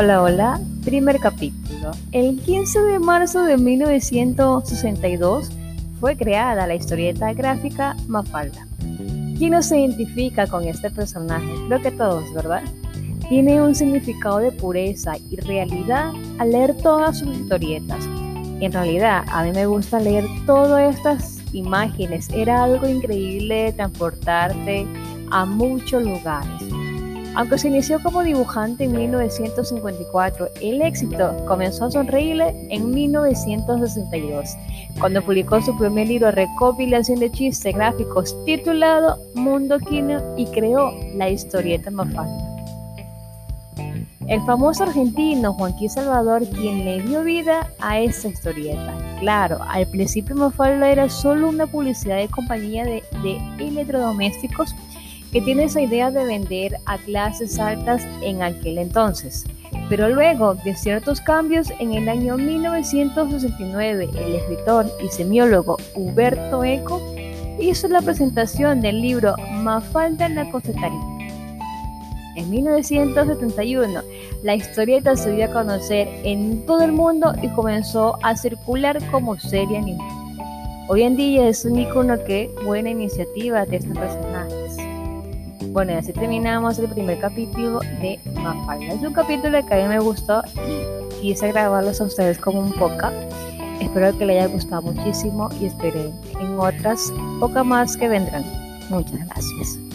Hola, hola. Primer capítulo. El 15 de marzo de 1962 fue creada la historieta gráfica Mafalda. ¿Quién no se identifica con este personaje? Creo que todos, ¿verdad? Tiene un significado de pureza y realidad al leer todas sus historietas. En realidad, a mí me gusta leer todas estas imágenes. Era algo increíble transportarte a muchos lugares. Aunque se inició como dibujante en 1954, el éxito comenzó a sonreírle en 1962, cuando publicó su primer libro recopilación de chistes gráficos titulado Mundo Kino y creó la historieta Mafalda. El famoso argentino Juanquín Salvador quien le dio vida a esta historieta. Claro, al principio Mafalda era solo una publicidad de compañía de, de electrodomésticos que tiene esa idea de vender a clases altas en aquel entonces. Pero luego de ciertos cambios, en el año 1969, el escritor y semiólogo Huberto Eco hizo la presentación del libro Mafalda en la cosetaría. En 1971, la historieta se dio a conocer en todo el mundo y comenzó a circular como serie animada. Hoy en día es un icono que buena iniciativa de estos personajes. Bueno, y así terminamos el primer capítulo de Mafalda. Es un capítulo que a mí me gustó y quise grabarlos a ustedes como un poca. Espero que les haya gustado muchísimo y esperen en otras pocas más que vendrán. Muchas gracias.